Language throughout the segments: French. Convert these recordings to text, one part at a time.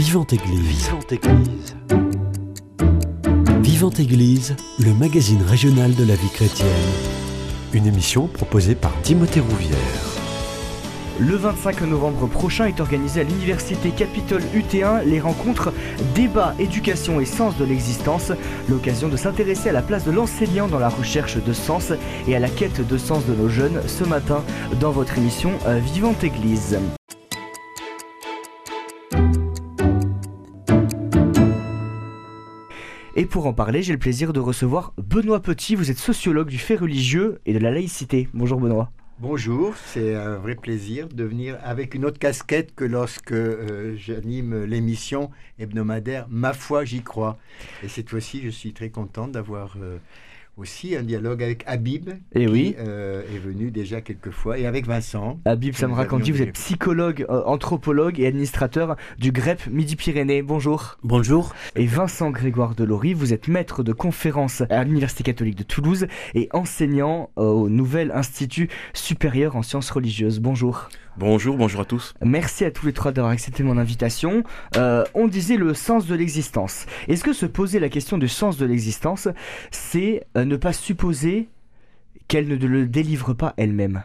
Vivante Église. Vivante Église. Vivante Église, le magazine régional de la vie chrétienne. Une émission proposée par Timothée Rouvière. Le 25 novembre prochain est organisé à l'université Capitole UT1 les rencontres Débat, éducation et sens de l'existence, l'occasion de s'intéresser à la place de l'enseignant dans la recherche de sens et à la quête de sens de nos jeunes ce matin dans votre émission euh, Vivante Église. Pour en parler, j'ai le plaisir de recevoir Benoît Petit. Vous êtes sociologue du fait religieux et de la laïcité. Bonjour Benoît. Bonjour, c'est un vrai plaisir de venir avec une autre casquette que lorsque euh, j'anime l'émission hebdomadaire Ma foi, j'y crois. Et cette fois-ci, je suis très content d'avoir euh, aussi un dialogue avec Habib, Et qui oui. euh, est venu déjà quelques fois, et avec Vincent. Habib nous Samrakanti, avions vous êtes psychologue, euh, anthropologue et administrateur du GREP Midi-Pyrénées. Bonjour. Bonjour. Et Vincent Grégoire Delory, vous êtes maître de conférences à l'Université catholique de Toulouse et enseignant euh, au Nouvel Institut supérieur en sciences religieuses. Bonjour. Bonjour, bonjour à tous. Merci à tous les trois d'avoir accepté mon invitation. Euh, on disait le sens de l'existence. Est-ce que se poser la question du sens de l'existence, c'est ne pas supposer qu'elle ne le délivre pas elle-même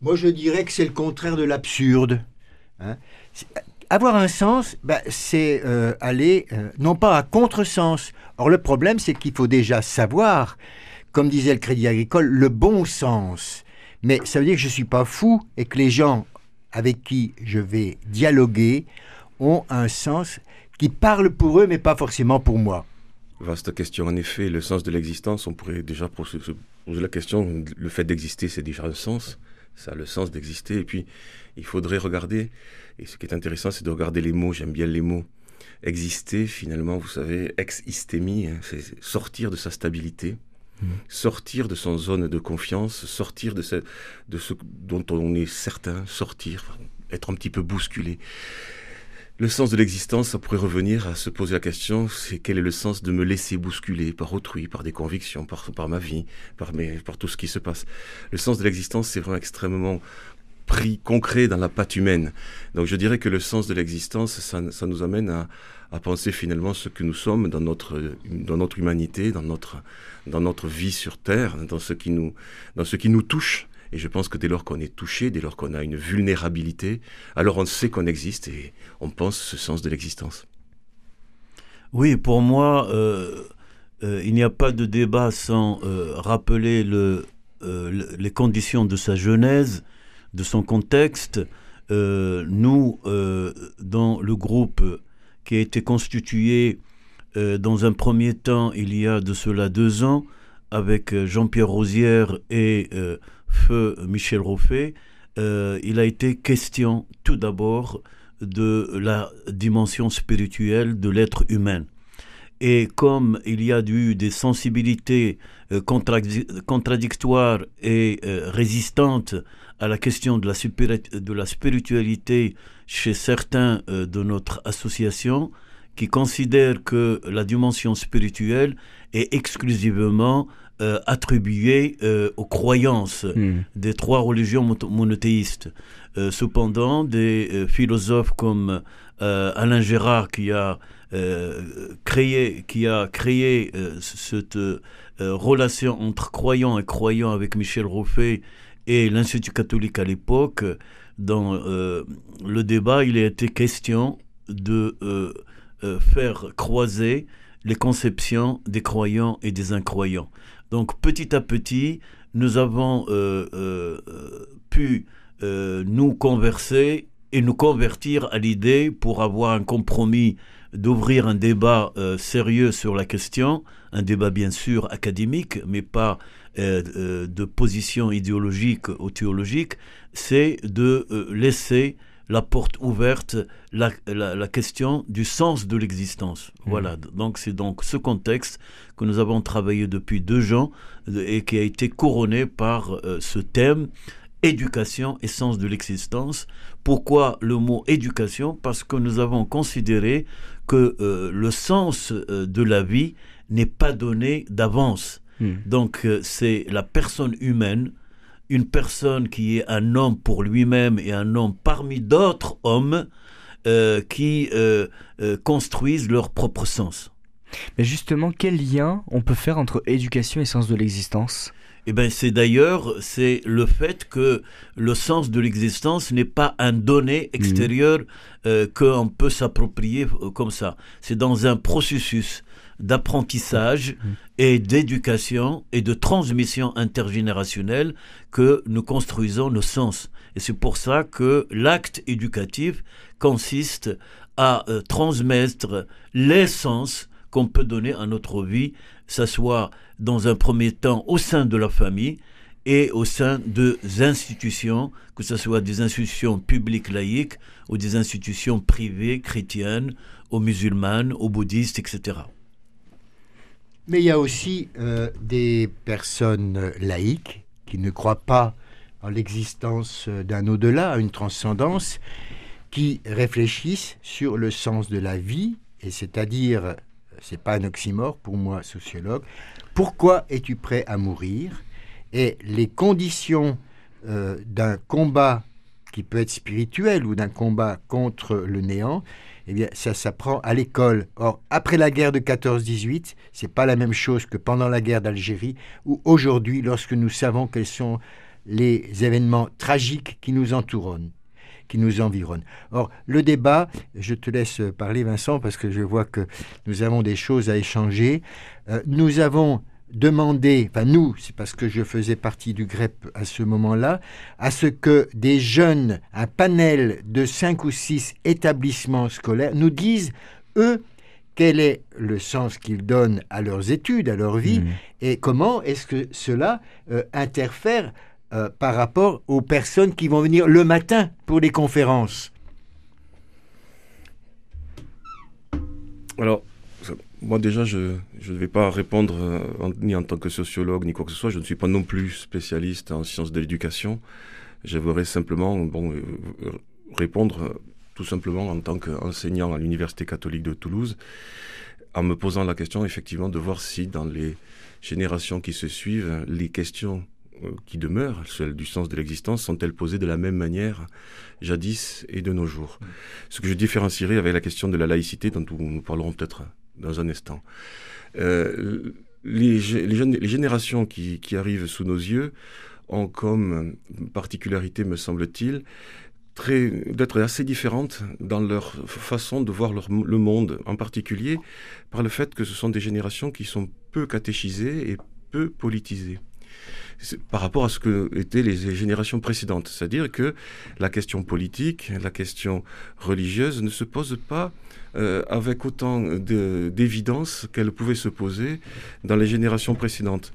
Moi, je dirais que c'est le contraire de l'absurde. hein. Avoir un sens, ben, c'est euh, aller euh, non pas à contresens. Or, le problème, c'est qu'il faut déjà savoir, comme disait le Crédit Agricole, le bon sens. Mais ça veut dire que je ne suis pas fou et que les gens avec qui je vais dialoguer ont un sens qui parle pour eux, mais pas forcément pour moi. Vaste question. En effet, le sens de l'existence, on pourrait déjà poser la question, le fait d'exister, c'est déjà un sens. Ça a le sens d'exister. Et puis, il faudrait regarder, et ce qui est intéressant, c'est de regarder les mots. J'aime bien les mots. Exister, finalement, vous savez, ex-istémie, hein, c'est sortir de sa stabilité, sortir de son zone de confiance, sortir de ce, de ce dont on est certain, sortir, être un petit peu bousculé. Le sens de l'existence, ça pourrait revenir à se poser la question, c'est quel est le sens de me laisser bousculer par autrui, par des convictions, par, ma vie, par, tout ce qui se passe. Le sens de l'existence, c'est vraiment extrêmement pris, concret dans la patte humaine. Donc je dirais que le sens de l'existence, ça, nous amène à, penser finalement ce que nous sommes dans notre, humanité, dans notre, vie sur Terre, dans ce qui nous touche. Et je pense que dès lors qu'on est touché, dès lors qu'on a une vulnérabilité, alors on sait qu'on existe et on pense ce sens de l'existence. Oui, pour moi, euh, euh, il n'y a pas de débat sans euh, rappeler le, le- les conditions de sa genèse, de son contexte. Nous, dans le groupe qui a été constitué dans un premier temps, il y a de cela deux ans, avec Jean-Pierre Rosière et Feu Michel Roffet, euh, il a été question tout d'abord de la dimension spirituelle de l'être humain. Et comme il y a eu des sensibilités euh, contradi- contradictoires et euh, résistantes à la question de la, de la spiritualité chez certains de notre association, qui considèrent que la dimension spirituelle est exclusivement euh, attribuée euh, aux croyances des trois religions mono- monothéistes. Euh, cependant, des euh, philosophes comme Alain Gérard qui a créé, qui a créé cette relation entre croyants et croyants avec Michel Roffet et l'Institut catholique à l'époque, dans le débat, il a été question de faire croiser les conceptions des croyants et des incroyants. Donc petit à petit, nous avons euh, euh, pu euh, nous converser et nous convertir à l'idée pour avoir un compromis d'ouvrir un débat sérieux sur la question, un débat bien sûr académique, mais pas de position idéologique ou théologique, c'est de laisser la porte ouverte, la, la, la question du sens de l'existence. Voilà, donc c'est donc ce contexte que nous avons travaillé depuis deux ans euh, et qui a été couronné par euh, ce thème éducation et sens de l'existence. Pourquoi le mot éducation? Parce que nous avons considéré que euh, le sens euh, de la vie n'est pas donné d'avance. Hmm. Donc c'est la personne humaine, une personne qui est un homme pour lui-même et un homme parmi d'autres hommes, qui construisent leur propre sens. Mais justement, quel lien on peut faire entre éducation et sens de l'existence? Eh ben, c'est d'ailleurs c'est le fait que le sens de l'existence n'est pas un donné extérieur euh, qu'on peut s'approprier euh, comme ça. C'est dans un processus d'apprentissage mhm. et d'éducation et de transmission intergénérationnelle que nous construisons nos sens. Et c'est pour ça que l'acte éducatif consiste à euh, transmettre l'essence qu'on peut donner à notre vie, ça soit dans un premier temps au sein de la famille et au sein des institutions, que ce soit des institutions publiques laïques ou des institutions privées chrétiennes, ou musulmanes, ou bouddhistes, etc. Mais il y a aussi euh, des personnes laïques qui ne croient pas en l'existence d'un au-delà, une transcendance, qui réfléchissent sur le sens de la vie, et c'est-à-dire c'est pas un oxymore pour moi, sociologue. Pourquoi es-tu prêt à mourir? Et les conditions euh, d'un combat qui peut être spirituel ou d'un combat contre le néant, eh bien, ça s'apprend à l'école. Or, après la guerre de 14-18, c'est pas la même chose que pendant la guerre d'Algérie ou aujourd'hui, lorsque nous savons quels sont les événements tragiques qui nous entourent qui nous environnent. Or, le débat, je te laisse parler Vincent parce que je vois que nous avons des choses à échanger. Euh, nous avons demandé, enfin nous, c'est parce que je faisais partie du GREP à ce moment-là, à ce que des jeunes, un panel de cinq ou six établissements scolaires nous disent, eux, quel est le sens qu'ils donnent à leurs études, à leur vie, mmh. et comment est-ce que cela euh, interfère euh, par rapport aux personnes qui vont venir le matin pour les conférences? Alors, moi déjà, je ne vais pas répondre euh, ni en tant que sociologue ni quoi que ce soit. Je ne suis pas non plus spécialiste en sciences de l'éducation. J'aimerais simplement bon, euh, répondre tout simplement en tant qu'enseignant à l'Université catholique de Toulouse, en me posant la question effectivement de voir si dans les générations qui se suivent, les questions euh, qui demeurent, celles du sens de l'existence, sont-elles posées de la même manière jadis et de nos jours? Ce que je différencierai avec la question de la laïcité, dont nous parlerons peut-être dans un instant. Euh, les, les, générations qui, arrivent sous nos yeux ont comme particularité, me semble-t-il, d'être assez différentes dans leur façon de voir le monde, en particulier par le fait que ce sont des générations qui sont peu catéchisées et peu politisées par rapport à ce que étaient les générations précédentes. C'est-à-dire que la question politique, la question religieuse ne se pose pas euh, avec autant d'évidence qu'elle pouvait se poser dans les générations précédentes.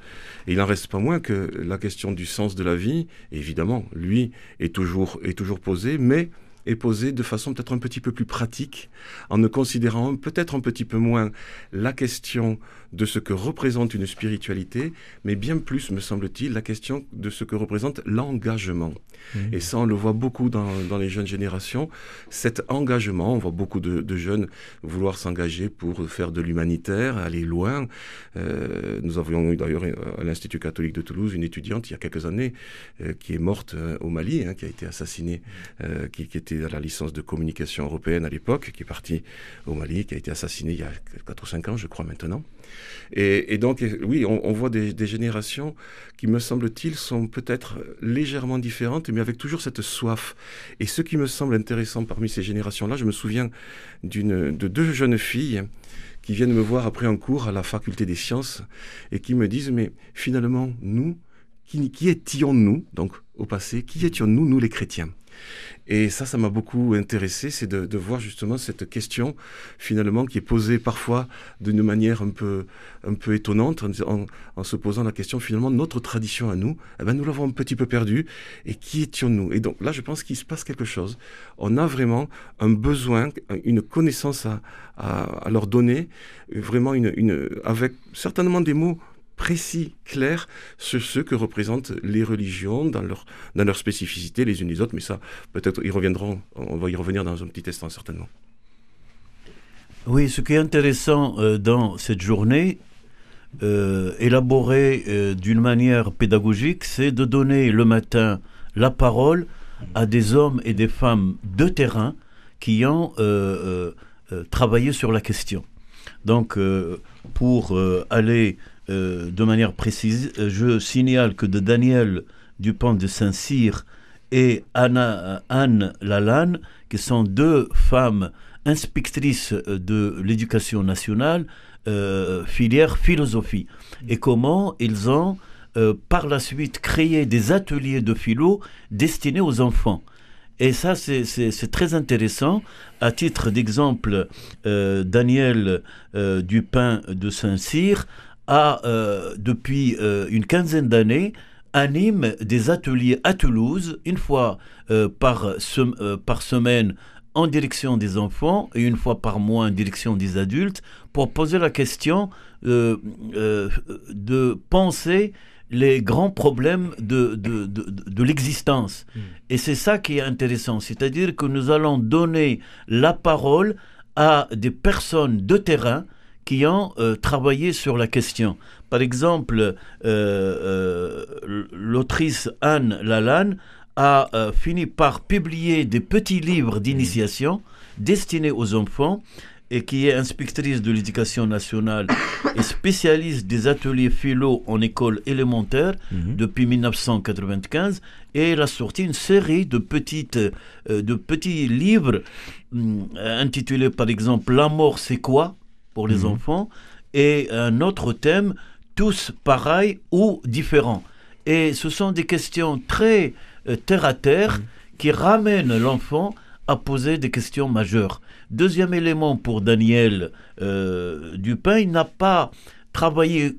Il n'en reste pas moins que la question du sens de la vie, évidemment, lui, est toujours, est toujours posée, mais est posée de façon peut-être un petit peu plus pratique, en ne considérant peut-être un petit peu moins la question de ce que représente une spiritualité, mais bien plus, me semble-t-il, la question de ce que représente l'engagement. Mmh. Et ça, on le voit beaucoup dans, les jeunes générations. Cet engagement, on voit beaucoup de, jeunes vouloir s'engager pour faire de l'humanitaire, aller loin. Euh, nous avions eu d'ailleurs à l'Institut catholique de Toulouse une étudiante il y a quelques années euh, qui est morte euh, au Mali, hein, qui a été assassinée, qui, qui, était à la licence de communication européenne à l'époque, qui est partie au Mali, qui a été assassinée il y a 4 ou 5 ans, je crois maintenant. Et, donc, oui, on, voit des, générations qui, me semble-t-il, sont peut-être légèrement différentes, mais avec toujours cette soif. Et ce qui me semble intéressant parmi ces générations-là, je me souviens de deux jeunes filles qui viennent me voir après un cours à la faculté des sciences et qui me disent, mais finalement, nous, qui, qui étions-nous, donc au passé, qui étions-nous, nous les chrétiens? Et ça, ça m'a beaucoup intéressé, c'est de, voir justement cette question finalement qui est posée parfois d'une manière un peu, un peu étonnante, en, se posant la question finalement notre tradition à nous, eh ben, nous l'avons un petit peu perdue. Et qui étions-nous? Et donc là, je pense qu'il se passe quelque chose. On a vraiment un besoin, une connaissance à, leur donner, vraiment une, avec certainement des mots précis, clair, sur ce que représentent les religions dans leur, dans leur spécificité les unes les autres, mais ça, peut-être, ils reviendront, on va y revenir dans un petit instant, certainement. Oui, ce qui est intéressant euh, dans cette journée, euh, élaborée euh, d'une manière pédagogique, c'est de donner le matin la parole à des hommes et des femmes de terrain qui ont travaillé sur la question. Donc, pour aller de manière précise, je signale que Daniel Dupont de Saint-Cyr et Anna, Anne Lalanne, qui sont deux femmes inspectrices de l'éducation nationale, euh, filière philosophie. Et comment ils ont euh, par la suite créé des ateliers de philo destinés aux enfants. Et ça, c'est très intéressant. À titre d'exemple, euh, Daniel Dupin de Saint-Cyr a, depuis une quinzaine d'années, anime des ateliers à Toulouse, une fois par, par semaine en direction des enfants et une fois par mois en direction des adultes pour poser la question euh, euh, de penser les grands problèmes de, de, de, l'existence. Hmm. Et c'est ça qui est intéressant, c'est-à-dire que nous allons donner la parole à des personnes de terrain qui ont euh, travaillé sur la question. Par exemple, l'autrice Anne Lalanne a euh, fini par publier des petits livres d'initiation destinés aux enfants et qui est inspectrice de l'éducation nationale et spécialiste des ateliers philo en école élémentaire mhm. depuis 1995 et elle a sorti une série de petites euh, de petits livres hum, intitulés par exemple La mort c'est quoi? Pour les mhm. enfants et un autre thème tous pareils ou différents et ce sont des questions très euh, terre à terre mm. qui ramène l'enfant à poser des questions majeures. Deuxième élément pour Daniel euh, Dupin, il n'a pas travaillé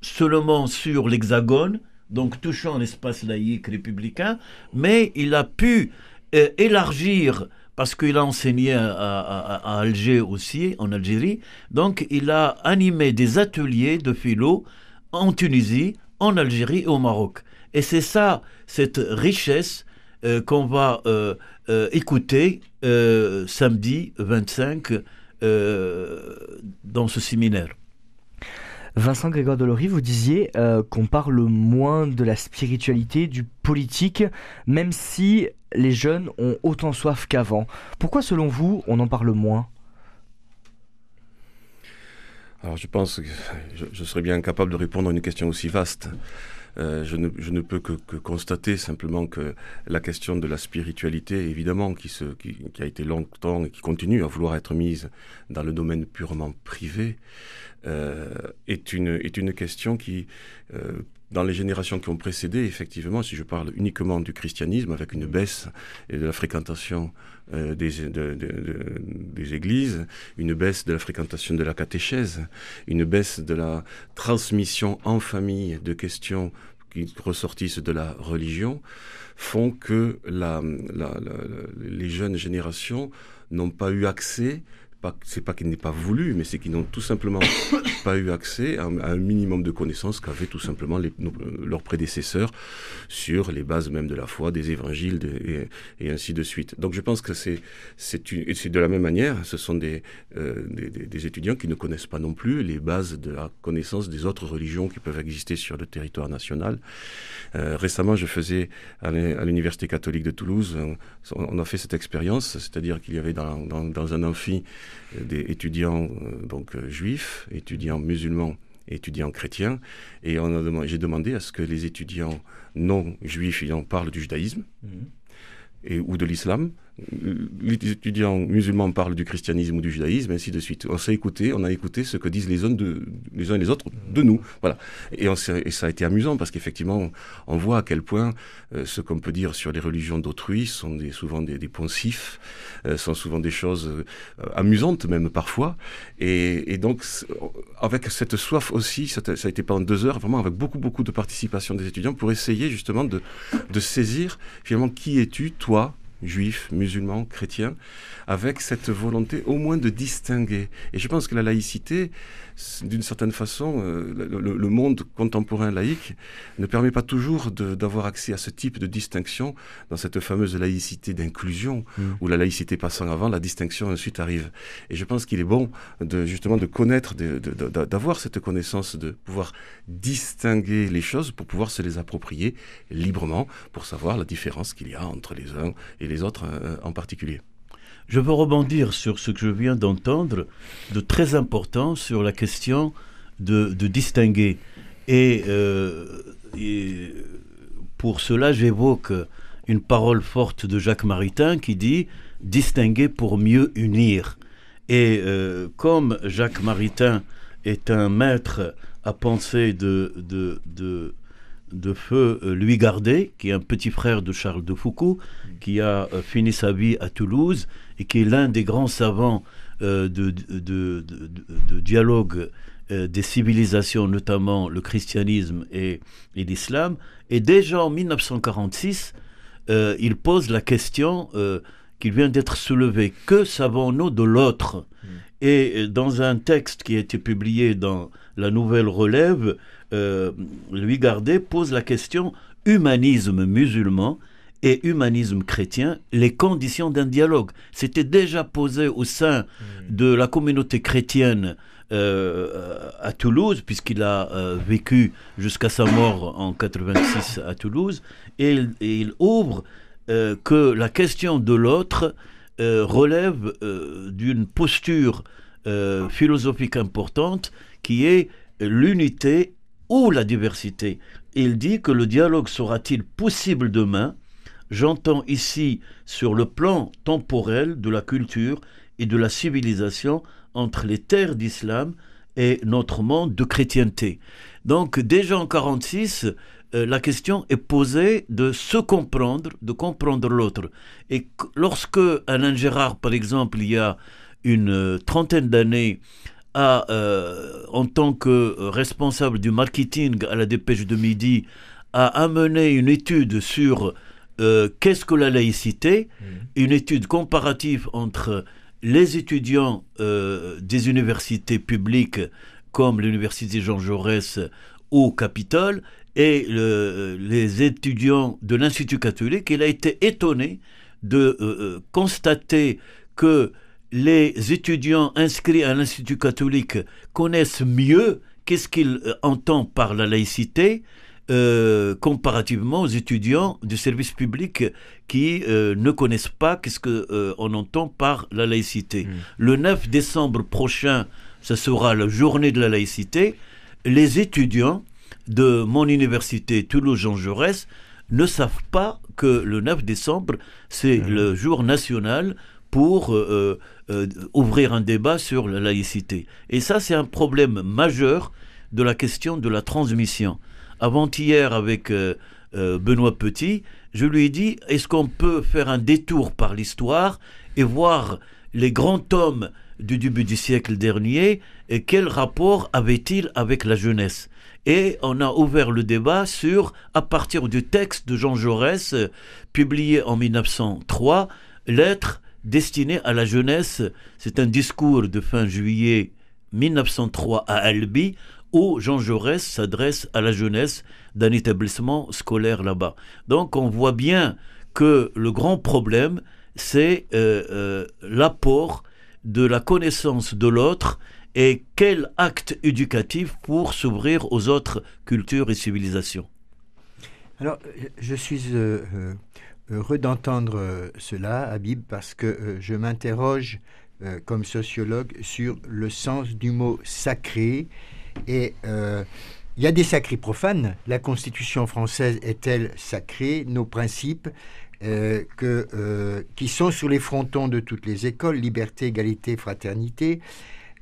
seulement sur l'hexagone, donc touchant l'espace laïque républicain, mais il a pu euh, élargir, parce qu'il a enseigné à, Alger aussi, en Algérie, donc il a animé des ateliers de philo en Tunisie, en Algérie et au Maroc. Et c'est ça, cette richesse euh, qu'on va euh, euh, écouter samedi 25 dans ce séminaire. Vincent Grégoire Delory, vous disiez qu'on parle moins de la spiritualité, du politique, même si les jeunes ont autant soif qu'avant. Pourquoi, selon vous, on en parle moins? Alors, je pense que je serais bien incapable de répondre à une question aussi vaste. Euh, je, ne, peux que, constater simplement que la question de la spiritualité, évidemment, qui, a été longtemps et qui continue à vouloir être mise dans le domaine purement privé, euh, est, une, est une question qui, euh, dans les générations qui ont précédé, effectivement, si je parle uniquement du christianisme, avec une baisse et de la fréquentation euh, des, de, de, des églises, une baisse de la fréquentation de la catéchèse, une baisse de la transmission en famille de questions qui ressortissent de la religion, font que la, la, la, les jeunes générations n'ont pas eu accès c'est pas qu'ils n'aient pas voulu, mais c'est qu'ils n'ont tout simplement pas eu accès à, un minimum de connaissances qu'avaient tout simplement les, leurs prédécesseurs sur les bases même de la foi, des évangiles et, ainsi de suite. Donc je pense que c'est de la même manière, ce sont des, euh, des, des, étudiants qui ne connaissent pas non plus les bases de la connaissance des autres religions qui peuvent exister sur le territoire national. Euh, récemment, je faisais à l'université catholique de Toulouse, on, a fait cette expérience, c'est-à-dire qu'il y avait dans, dans un amphi des étudiants euh, donc euh, juifs, étudiants musulmans étudiants chrétiens. Et j'ai demandé à ce que les étudiants non juifs ayant parlent du judaïsme mhm. et, ou de l'islam les étudiants musulmans parlent du christianisme ou du judaïsme, ainsi de suite. On s'est écouté, on a écouté ce que disent les uns, et les autres de nous. Voilà. Et, ça a été amusant parce qu'effectivement, on voit à quel point euh, ce qu'on peut dire sur les religions d'autrui sont souvent des, des poncifs, euh, sont souvent des choses euh, amusantes même parfois. Et, donc, avec cette soif aussi, ça a, ça a été pendant deux heures, vraiment avec beaucoup, beaucoup de participation des étudiants pour essayer justement de saisir finalement qui es-tu, toi, juifs, musulmans, chrétiens, avec cette volonté au moins de distinguer. Et je pense que la laïcité, d'une certaine façon, euh, le, monde contemporain laïque ne permet pas toujours d'avoir accès à ce type de distinction dans cette fameuse laïcité d'inclusion, mm. où la laïcité passant avant, la distinction ensuite arrive. Et je pense qu'il est bon de justement de connaître, d'avoir cette connaissance, de pouvoir distinguer les choses pour pouvoir se les approprier librement, pour savoir la différence qu'il y a entre les uns et les autres euh, en particulier. Je veux rebondir sur ce que je viens d'entendre de très important sur la question de, distinguer. Et, et pour cela, j'évoque une parole forte de Jacques Maritain qui dit distinguer pour mieux unir. Et euh, comme Jacques Maritain est un maître à penser de, de, de, feu euh, Louis Gardet, qui est un petit frère de Charles de Foucault, qui a euh, fini sa vie à Toulouse et qui est l'un des grands savants de, de, dialogue des civilisations, notamment le christianisme et, et l'islam. Et déjà en 1946, il pose la question qu'il vient d'être soulevé. Que savons-nous de l'autre? Hmm. Et euh, dans un texte qui a été publié dans la Nouvelle Relève, euh, Louis Gardet pose la question humanisme musulman et humanisme chrétien, les conditions d'un dialogue. C'était déjà posé au sein hmm. de la communauté chrétienne euh, à Toulouse, puisqu'il a vécu jusqu'à sa mort en 86 à Toulouse, et il ouvre euh, que la question de l'autre euh, relève euh, d'une posture philosophique importante qui est l'unité ou la diversité. Il dit que le dialogue sera-t-il possible demain? J'entends ici sur le plan temporel de la culture et de la civilisation entre les terres d'islam et notre monde de chrétienté. Donc déjà en 46, euh, la question est posée de se comprendre, de comprendre l'autre. Et lorsque Alain Gérard, par exemple, il y a une euh, trentaine d'années, a, euh, en tant que responsable du marketing à la dépêche de midi, a amené une étude sur qu'est-ce que la laïcité, mmh. une étude comparative entre les étudiants des universités publiques comme l'université Jean Jaurès au Capitole et les étudiants de l'Institut catholique, il a été étonné de euh, euh, constater que les étudiants inscrits à l'Institut catholique connaissent mieux qu'est-ce qu'ils euh, entendent par la laïcité comparativement aux étudiants du service public qui ne connaissent pas qu'est-ce qu'on entend par la laïcité. Mmh. Le 9 décembre prochain, ce sera la journée de la laïcité. Les étudiants de mon université Toulouse-Jean Jaurès ne savent pas que le 9 décembre, c'est mmh. le jour national pour euh, euh, ouvrir un débat sur la laïcité. Et ça, c'est un problème majeur de la question de la transmission. Avant-hier, avec euh, Benoît Petit, je lui ai dit, est-ce qu'on peut faire un détour par l'histoire et voir les grands hommes du début du siècle dernier et quel rapport avaient-ils avec la jeunesse? Et on a ouvert le débat sur, à partir du texte de Jean Jaurès, euh, publié en 1903, Lettre destinée à la jeunesse. C'est un discours de fin juillet 1903 à Albi, où Jean Jaurès s'adresse à la jeunesse d'un établissement scolaire là-bas. Donc on voit bien que le grand problème, c'est euh, euh, l'apport de la connaissance de l'autre et quel acte éducatif pour s'ouvrir aux autres cultures et civilisations Alors, je suis euh, heureux d'entendre euh, cela, Habib, parce que je m'interroge comme sociologue sur le sens du mot sacré. Et il y a des sacrés profanes. La Constitution française est-elle sacrée? Nos principes qui sont sur les frontons de toutes les écoles, liberté, égalité, fraternité,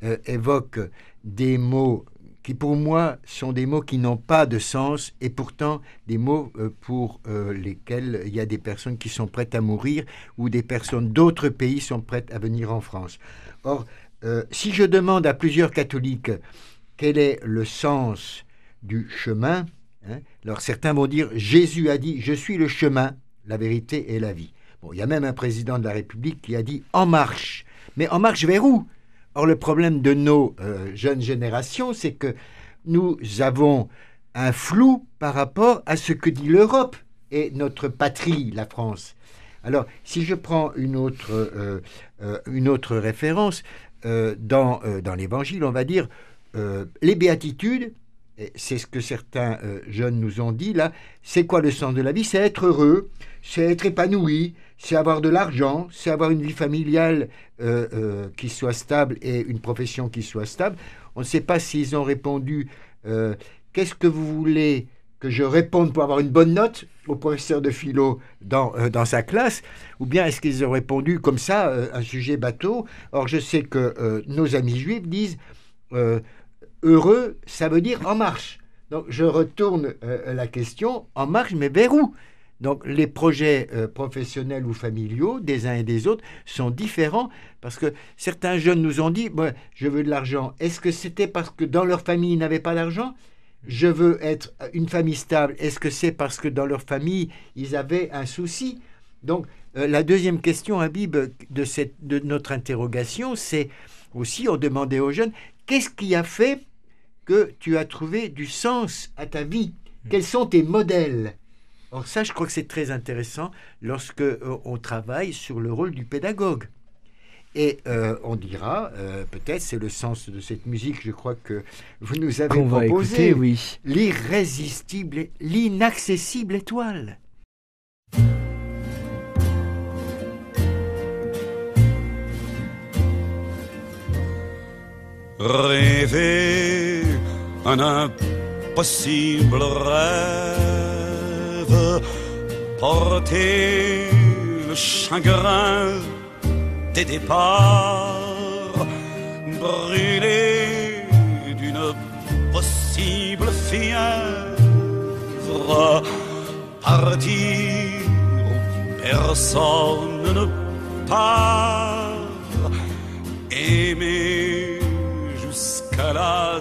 euh, évoque des mots qui pour moi sont des mots qui n'ont pas de sens et pourtant des mots euh, pour euh, lesquels il y a des personnes qui sont prêtes à mourir ou des personnes d'autres pays sont prêtes à venir en France. Or, si je demande à plusieurs catholiques quel est le sens du chemin, hein, alors certains vont dire Jésus a dit je suis le chemin, la vérité et la vie. Bon, il y a même un président de la République qui a dit en marche. Mais en marche vers où? Or, le problème de nos euh, jeunes générations, c'est que nous avons un flou par rapport à ce que dit l'Europe et notre patrie, la France. Alors, si je prends une autre, euh, euh, référence, dans, l'Évangile, on va dire les béatitudes, c'est ce que certains euh, jeunes nous ont dit là, c'est quoi le sens de la vie? C'est être heureux, c'est être épanoui, c'est avoir de l'argent, c'est avoir une vie familiale euh, euh, qui soit stable et une profession qui soit stable. On ne sait pas s'ils ont répondu qu'est-ce que vous voulez que je réponde pour avoir une bonne note au professeur de philo dans, dans sa classe, ou bien est-ce qu'ils ont répondu comme ça, un sujet bateau? Or, je sais que nos amis juifs disent heureux, ça veut dire en marche. Donc, je retourne euh, la question en marche, mais vers où? Donc les projets euh, professionnels ou familiaux des uns et des autres sont différents parce que certains jeunes nous ont dit Moi, je veux de l'argent. Est-ce que c'était parce que dans leur famille ils n'avaient pas d'argent? Je veux être une famille stable. Est-ce que c'est parce que dans leur famille ils avaient un souci? Donc euh, la deuxième question, Habib, de, de notre interrogation, c'est aussi on demandait aux jeunes qu'est-ce qui a fait que tu as trouvé du sens à ta vie Quels sont tes modèles? Or ça, je crois que c'est très intéressant lorsque euh, on travaille sur le rôle du pédagogue. Et euh, on dira, euh, peut-être c'est le sens de cette musique, je crois que vous nous avez Qu'on va proposé, écouter, oui. l'irrésistible, l'inaccessible étoile. rêver un impossible rêve, porter le chagrin des départs, brûler d'une possible fièvre, partir où personne ne part, aimer jusqu'à la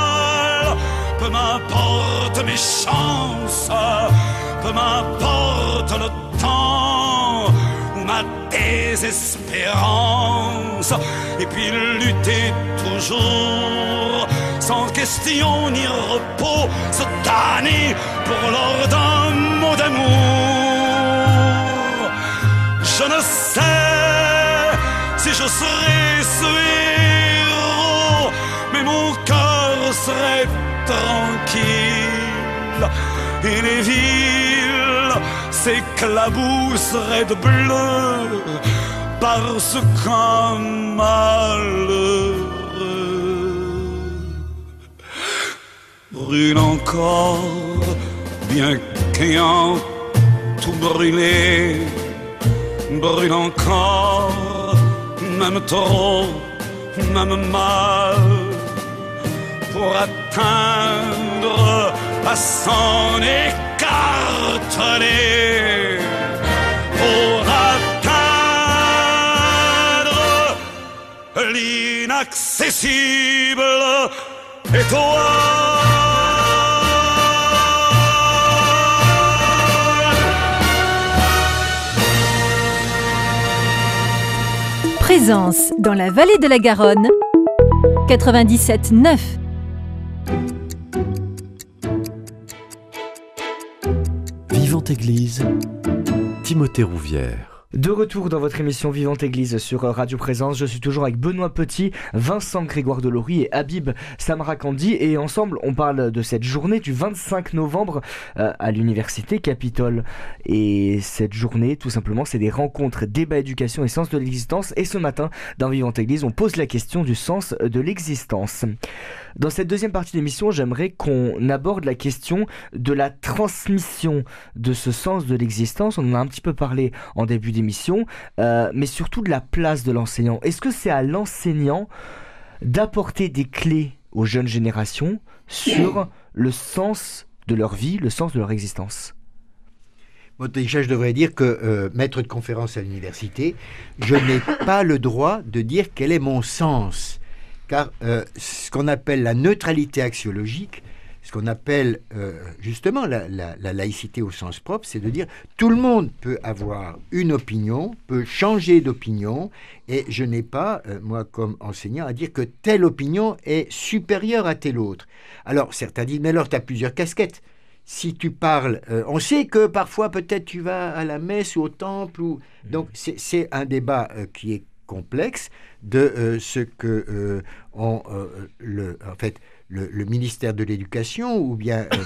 M'importe mes chances, peu m'importe le temps ou ma désespérance. Et puis lutter toujours, sans question ni repos, se damner pour l'or d'un mot d'amour. Je ne sais si je serai ce héros, mais mon cœur serait tranquille. Et les villes s'éclabousseraient de bleu parce qu'un malheureux. Brûle encore, bien qu'ayant tout brûlé, brûle encore, même trop, même mal, pour atteindre à s'en écarteler, pour atteindre l'inaccessible étoile. Présence dans la vallée de la Garonne. 97.9. Vivante Église, Timothée Rouvière. De retour dans votre émission Vivante Église sur Radio Présence, je suis toujours avec Benoît Petit, Vincent Grégoire Delory et Habib Samrakandi et ensemble on parle de cette journée du 25 novembre euh, à l'université Capitole. Et cette journée tout simplement c'est des rencontres, débats, éducation et sens de l'existence et ce matin dans Vivante Église on pose la question du sens de l'existence. Dans cette deuxième partie d'émission j'aimerais qu'on aborde la question de la transmission de ce sens de l'existence. On en a un petit peu parlé en début d'émission, euh, mais surtout de la place de l'enseignant. Est-ce que c'est à l'enseignant d'apporter des clés aux jeunes générations sur le sens de leur vie, le sens de leur existence? Bon, déjà, je devrais dire que euh, maître de conférence à l'université, je n'ai pas le droit de dire quel est mon sens. Car euh, ce qu'on appelle la neutralité axiologique ce qu'on appelle euh, justement la, la- la laïcité au sens propre, c'est de dire tout le monde peut avoir une opinion, peut changer d'opinion, et je n'ai pas, euh, moi comme enseignant, à dire que telle opinion est supérieure à telle autre. Alors certains disent, mais alors tu as plusieurs casquettes. Si tu parles, euh, on sait que parfois peut-être tu vas à la messe ou au temple, ou... donc c'est un débat qui est complexe de ce que on, le, en fait, le, ministère de l'Éducation, ou bien euh,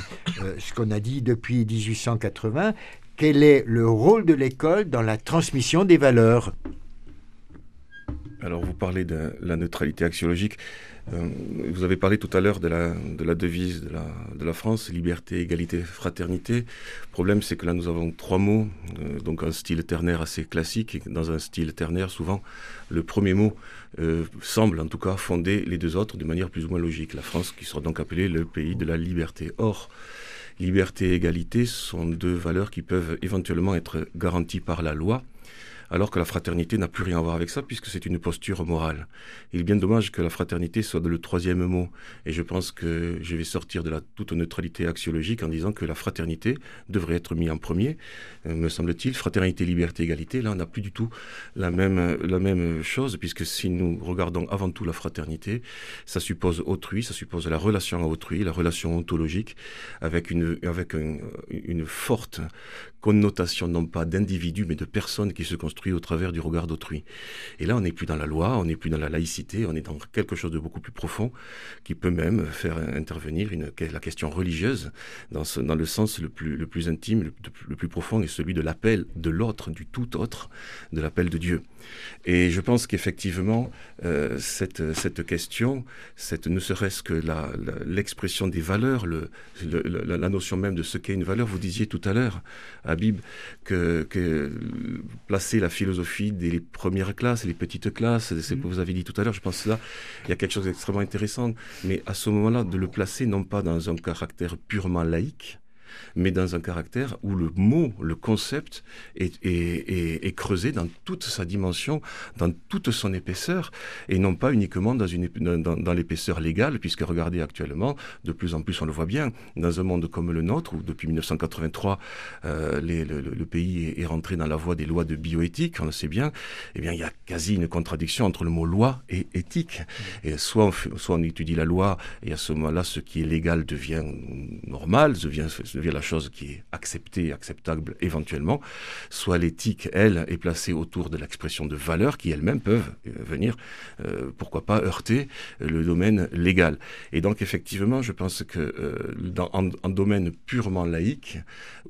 euh, ce qu'on a dit depuis 1880, quel est le rôle de l'école dans la transmission des valeurs? Alors, vous parlez de la neutralité axiologique. Euh, vous avez parlé tout à l'heure de la, de la devise de la, France, liberté, égalité, fraternité. Le problème, c'est que là, nous avons trois mots, donc un style ternaire assez classique. Et dans un style ternaire, souvent, le premier mot euh, semble, en tout cas, fonder les deux autres de manière plus ou moins logique. La France, qui sera donc appelée le pays de la liberté. Or, liberté et égalité sont deux valeurs qui peuvent éventuellement être garanties par la loi alors que la fraternité n'a plus rien à voir avec ça, puisque c'est une posture morale. Il est bien dommage que la fraternité soit le troisième mot, et je pense que je vais sortir de la toute neutralité axiologique en disant que la fraternité devrait être mise en premier, euh, me semble-t-il. Fraternité, liberté, égalité, là on n'a plus du tout la même, la même chose, puisque si nous regardons avant tout la fraternité, ça suppose autrui, ça suppose la relation à autrui, la relation ontologique, avec une, avec un- une forte connotation non pas d'individu mais de personne qui se construit au travers du regard d'autrui. Et là, on n'est plus dans la loi, on n'est plus dans la laïcité, on est dans quelque chose de beaucoup plus profond qui peut même faire intervenir une, la question religieuse dans, ce, dans le sens le plus, le plus intime, le, le plus profond et celui de l'appel de l'autre, du tout autre, de l'appel de Dieu. Et je pense qu'effectivement, euh, cette, cette question, cette, ne serait-ce que l'expression des valeurs, le, le- la notion même de ce qu'est une valeur, vous disiez tout à l'heure, Habib, que, que placer la philosophie dès les premières classes, les petites classes, c'est ce que vous avez dit tout à l'heure, je pense que là, il y a quelque chose d'extrêmement intéressant, mais à ce moment-là, de le placer non pas dans un caractère purement laïque, mais dans un caractère où le mot, le concept est, creusé dans toute sa dimension, dans toute son épaisseur, et non pas uniquement dans, l'épaisseur légale, puisque regardez actuellement, de plus en plus on le voit bien, dans un monde comme le nôtre, où depuis 1983, euh, le, pays est, rentré dans la voie des lois de bioéthique, on le sait bien, eh bien il y a quasi une contradiction entre le mot loi et éthique. Soit on, étudie la loi, et à ce moment-là, ce qui est légal devient normal, la chose qui est acceptée, acceptable éventuellement, soit l'éthique, elle, est placée autour de l'expression de valeurs qui elles-mêmes peuvent euh, venir, euh, pourquoi pas, heurter le domaine légal. Et donc effectivement, je pense que euh, dans, en domaine purement laïque,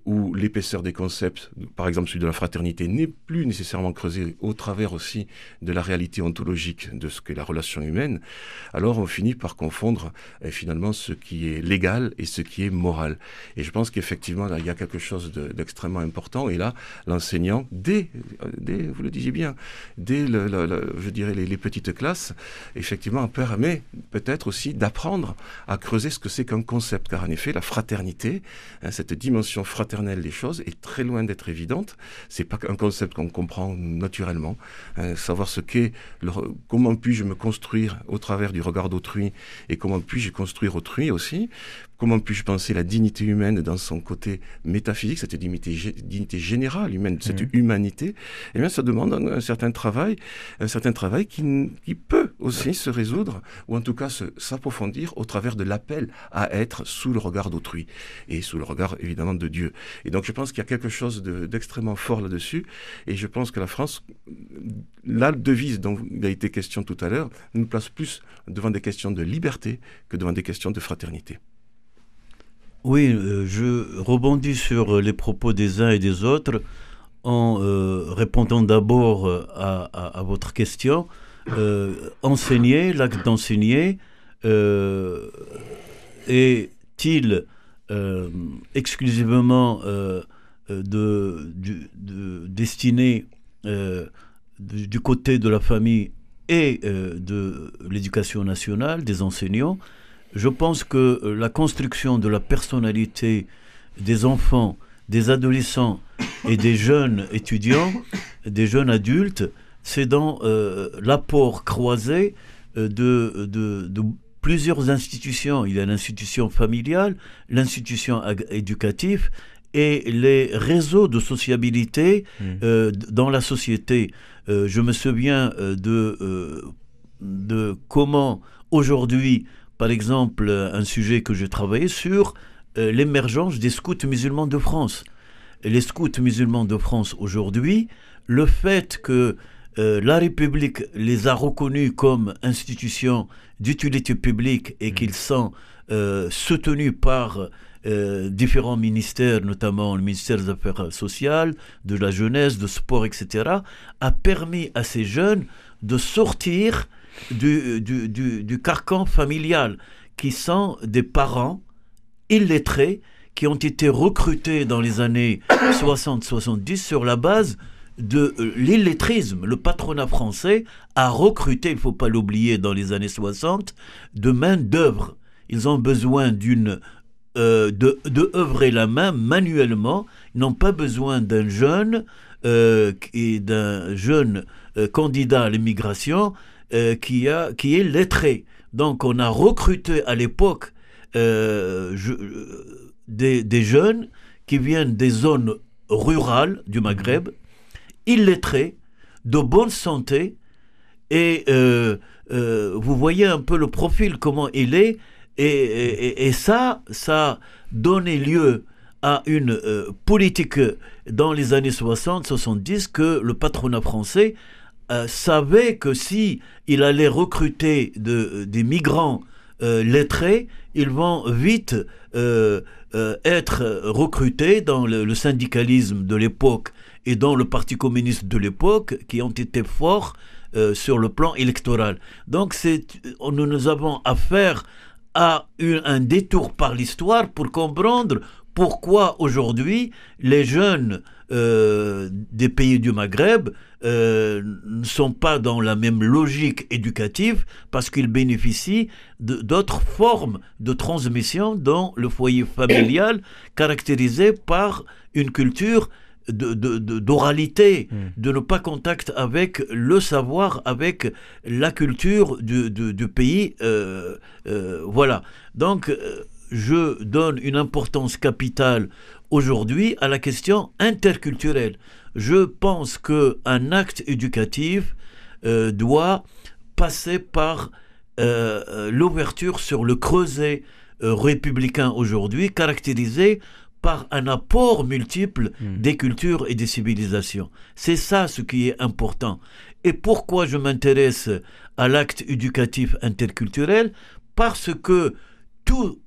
où l'épaisseur des concepts, par exemple celui de la fraternité, n'est plus nécessairement creusée au travers aussi de la réalité ontologique de ce qu'est la relation humaine, alors on finit par confondre euh, finalement ce qui est légal et ce qui est moral. Et je pense qu'effectivement, il y a quelque chose de- d'extrêmement important. Et là, l'enseignant, dès, euh, dès, vous le disiez bien, dès, je dirais, les, petites classes, effectivement, permet peut-être aussi d'apprendre à creuser ce que c'est qu'un concept. Car en effet, la fraternité, hein, cette dimension fraternelle des choses, est très loin d'être évidente. C'est pas un concept qu'on comprend naturellement. Hein, savoir ce qu'est, comment puis-je me construire au travers du regard d'autrui et comment puis-je construire autrui aussi. Comment puis-je penser la dignité humaine dans son côté métaphysique, cette dignité, gé- dignité générale humaine, cette Mhm. humanité? Eh bien, ça demande un, un certain travail, un certain travail qui, peut aussi se résoudre, ou en tout cas s'approfondir au travers de l'appel à être sous le regard d'autrui et sous le regard évidemment de Dieu. Et donc, je pense qu'il y a quelque chose de- d'extrêmement fort là-dessus, et je pense que la France, la devise dont il a été question tout à l'heure, nous place plus devant des questions de liberté que devant des questions de fraternité. Oui, euh, je rebondis sur euh, les propos des uns et des autres en euh, répondant d'abord à, votre question. Enseigner, l'acte d'enseigner, est-il exclusivement destiné du, côté de la famille et de l'éducation nationale, des enseignants je pense que euh, la construction de la personnalité des enfants, des adolescents et des jeunes étudiants, des jeunes adultes, c'est dans euh, l'apport croisé euh, de, de- de plusieurs institutions. Il y a l'institution familiale, l'institution éducative et les réseaux de sociabilité Mm. euh, d- dans la société. Euh, je me souviens de, de comment aujourd'hui, par exemple, un sujet que j'ai travaillé sur euh, l'émergence des scouts musulmans de France. Les scouts musulmans de France aujourd'hui, le fait que euh, la République les a reconnus comme institutions d'utilité publique et qu'ils sont euh, soutenus par euh, différents ministères, notamment le ministère des Affaires sociales, de la jeunesse, de sport, etc., a permis à ces jeunes de sortir du, du, du- carcan familial, qui sont des parents illettrés qui ont été recrutés dans les années 60-70 sur la base de euh, l'illettrisme. Le patronat français a recruté, il ne faut pas l'oublier, dans les années 60, de main-d'œuvre. Ils ont besoin d'une euh, de, de œuvrer la main manuellement. Ils n'ont pas besoin d'un jeune euh, et d'un jeune euh, candidat à l'immigration euh, qui, a, qui est lettré. Donc on a recruté à l'époque euh, je- euh, des, des jeunes qui viennent des zones rurales du Maghreb, illettrés, de bonne santé, et euh, vous voyez un peu le profil, comment il est, et, et- et ça, ça a donné lieu à une euh, politique dans les années 60-70 que le patronat français euh, savait que si il allait recruter de- des migrants euh, lettrés, ils vont vite euh, euh, être recrutés dans le, syndicalisme de l'époque et dans le Parti communiste de l'époque, qui ont été forts euh, sur le plan électoral. Donc nous, nous avons affaire à un détour par l'histoire pour comprendre pourquoi aujourd'hui les jeunes euh, des pays du Maghreb euh, ne sont pas dans la même logique éducative parce qu'ils bénéficient d'autres formes de transmission dans le foyer familial caractérisé par une culture de- de- de- d'oralité, de, ne pas contact avec le savoir, avec la culture du, du- du pays. euh, voilà. Donc, je donne une importance capitale aujourd'hui à la question interculturelle. Je pense que un acte éducatif euh, doit passer par euh, euh, l'ouverture sur le creuset euh, républicain aujourd'hui, caractérisé par un apport multiple des cultures et des civilisations. C'est ça ce qui est important. Et pourquoi je m'intéresse à l'acte éducatif interculturel? Parce que tout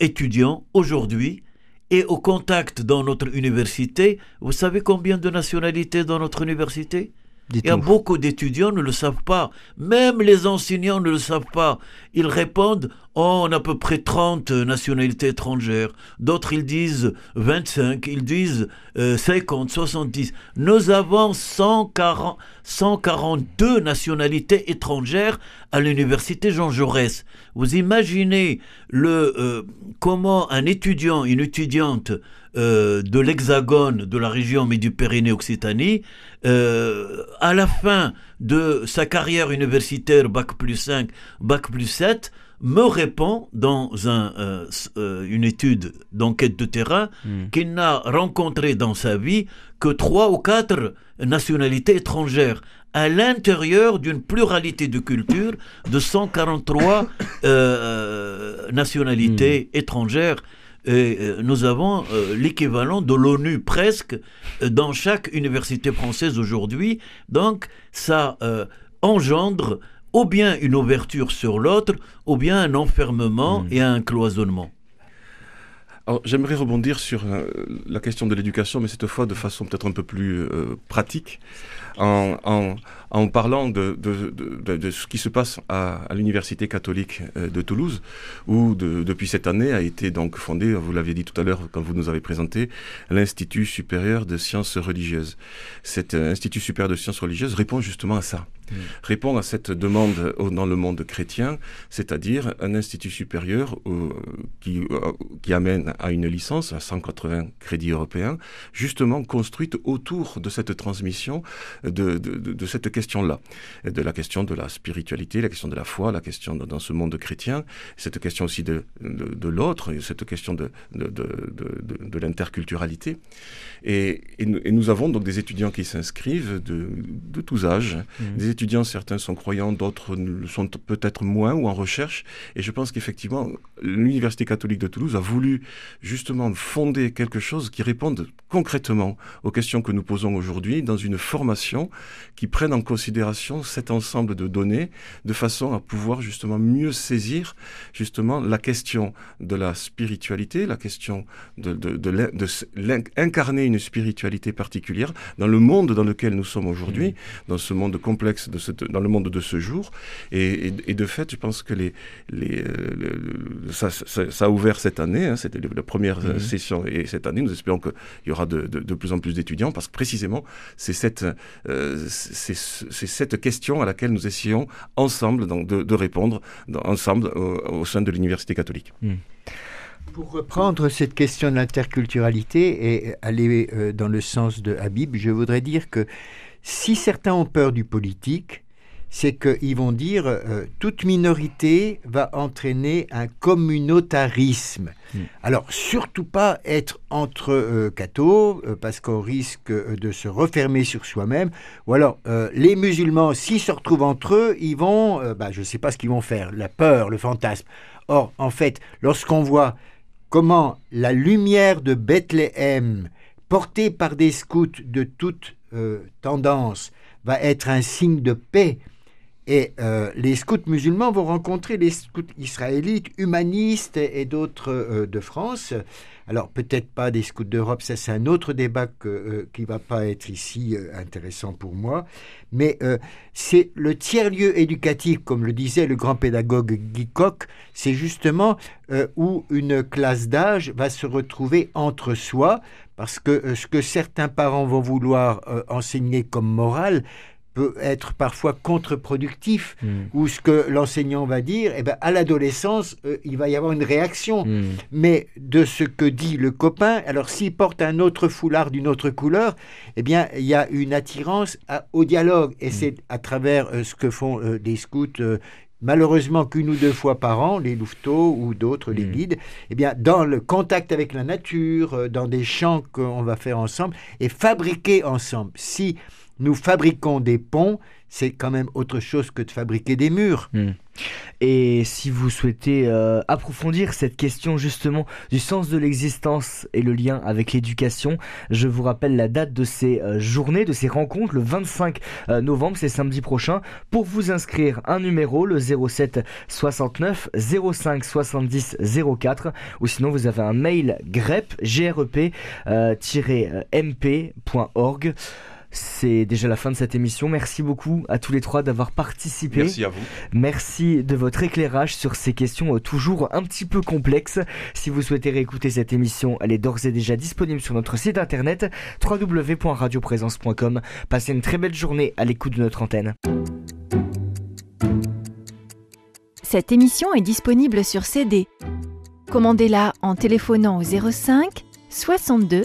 étudiant aujourd'hui est au contact dans notre université. Vous savez combien de nationalités dans notre université? Il y a beaucoup d'étudiants ne le savent pas. Même les enseignants ne le savent pas. Ils répondent Oh, on a à peu près 30 nationalités étrangères. D'autres, ils disent 25. Ils disent euh, 50, 70. Nous avons 140, 142 nationalités étrangères à l'université Jean Jaurès. Vous imaginez le, euh, comment un étudiant, une étudiante euh, de l'Hexagone, de la région Midi-Pyrénées-Occitanie, euh, à la fin de sa carrière universitaire, Bac plus 5, Bac plus 7, me répond dans un, euh, euh, une étude d'enquête de terrain qu'il n'a rencontré dans sa vie que trois ou quatre nationalités étrangères à l'intérieur d'une pluralité de cultures de 143 euh, nationalités étrangères. Et nous avons euh, l'équivalent de l'ONU presque dans chaque université française aujourd'hui. Donc ça euh, engendre ou bien une ouverture sur l'autre, ou bien un enfermement et un cloisonnement. J'aimerais rebondir sur euh, la question de l'éducation, mais cette fois de façon peut-être un peu plus euh, pratique, en, en, en parlant de, de, de, de- de ce qui se passe à, à l'Université catholique euh, de Toulouse, où de- depuis cette année a été donc fondé, vous l'aviez dit tout à l'heure quand vous nous avez présenté, l'Institut supérieur de sciences religieuses. Cet euh, Institut supérieur de sciences religieuses répond justement à ça, répond à cette demande dans le monde chrétien, c'est-à-dire un institut supérieur euh, qui, euh, qui amène à une licence, à 180 crédits européens, justement construite autour de cette transmission de, de, cette question-là, de la question de la spiritualité, la question de la foi, la question dans ce monde chrétien, cette question aussi de, de, l'autre, cette question de, de, l'interculturalité. Et, et, nous avons donc des étudiants qui s'inscrivent de, tous âges. Mmh. Des étudiants, certains sont croyants, d'autres le sont peut-être moins ou en recherche. Et je pense qu'effectivement, l'Université catholique de Toulouse a voulu justement fonder quelque chose qui réponde concrètement aux questions que nous posons aujourd'hui dans une formation qui prenne en considération cet ensemble de données de façon à pouvoir justement mieux saisir justement la question de la spiritualité, la question de, de, de, incarner une spiritualité particulière dans le monde dans lequel nous sommes aujourd'hui, mmh. dans ce monde complexe, de ce, dans le monde de ce jour. Et, et, de fait, je pense que les, les, euh, ça, ça, a ouvert cette année, hein, c'était la première mmh. session, et cette année, nous espérons qu'il y aura de, de, plus en plus d'étudiants, parce que précisément, c'est cette, euh, c'est cette question à laquelle nous essayons ensemble donc, de, répondre, ensemble, au, sein de l'Université catholique. Mmh. Pour reprendre cette question de l'interculturalité et aller euh, dans le sens de Habib, je voudrais dire que si certains ont peur du politique, c'est qu'ils vont dire euh, toute minorité va entraîner un communautarisme. Hmm. Alors surtout pas être entre euh, cathos euh, parce qu'on risque de se refermer sur soi-même. Ou alors les musulmans, s'ils se retrouvent entre eux, ils vont, bah, je ne sais pas ce qu'ils vont faire, la peur, le fantasme. Or en fait, lorsqu'on voit comment la lumière de Bethléem, portée par des scouts de toute tendance, va être un signe de paix, et euh, les scouts musulmans vont rencontrer les scouts israélites, humanistes et, d'autres euh, de France. Alors peut-être pas des scouts d'Europe, ça c'est un autre débat euh, qui va pas être ici intéressant pour moi. Mais c'est le tiers-lieu éducatif, comme le disait le grand pédagogue Guy Coq, c'est justement où une classe d'âge va se retrouver entre soi, parce que ce que certains parents vont vouloir enseigner comme morale, peut être parfois contre-productif, hmm. ou ce que l'enseignant va dire, eh ben, à l'adolescence, euh, il va y avoir une réaction. Hmm. Mais de ce que dit le copain, alors s'il porte un autre foulard d'une autre couleur, eh bien, il y a une attirance au dialogue. Et hmm. c'est à travers euh, ce que font euh, des scouts malheureusement qu'une ou deux fois par an, les louveteaux ou d'autres, les guides, eh bien, dans le contact avec la nature, dans des champs qu'on va faire ensemble et fabriquer ensemble. Si nous fabriquons des ponts, c'est quand même autre chose que de fabriquer des murs. Hmm. Et si vous souhaitez euh, approfondir cette question justement du sens de l'existence et le lien avec l'éducation, je vous rappelle la date de ces euh, journées, de ces rencontres, le 25 euh, novembre, c'est samedi prochain. Pour vous inscrire, un numéro, le 07 69 05 70 04, ou sinon vous avez un mail grep, grep, mp.org. C'est déjà la fin de cette émission. Merci beaucoup à tous les trois d'avoir participé. Merci à vous. Merci de votre éclairage sur ces questions euh, toujours un petit peu complexes. Si vous souhaitez réécouter cette émission, elle est d'ores et déjà disponible sur notre site internet www.radioprésence.com. Passez une très belle journée à l'écoute de notre antenne. Cette émission est disponible sur CD. Commandez-la en téléphonant au 05 62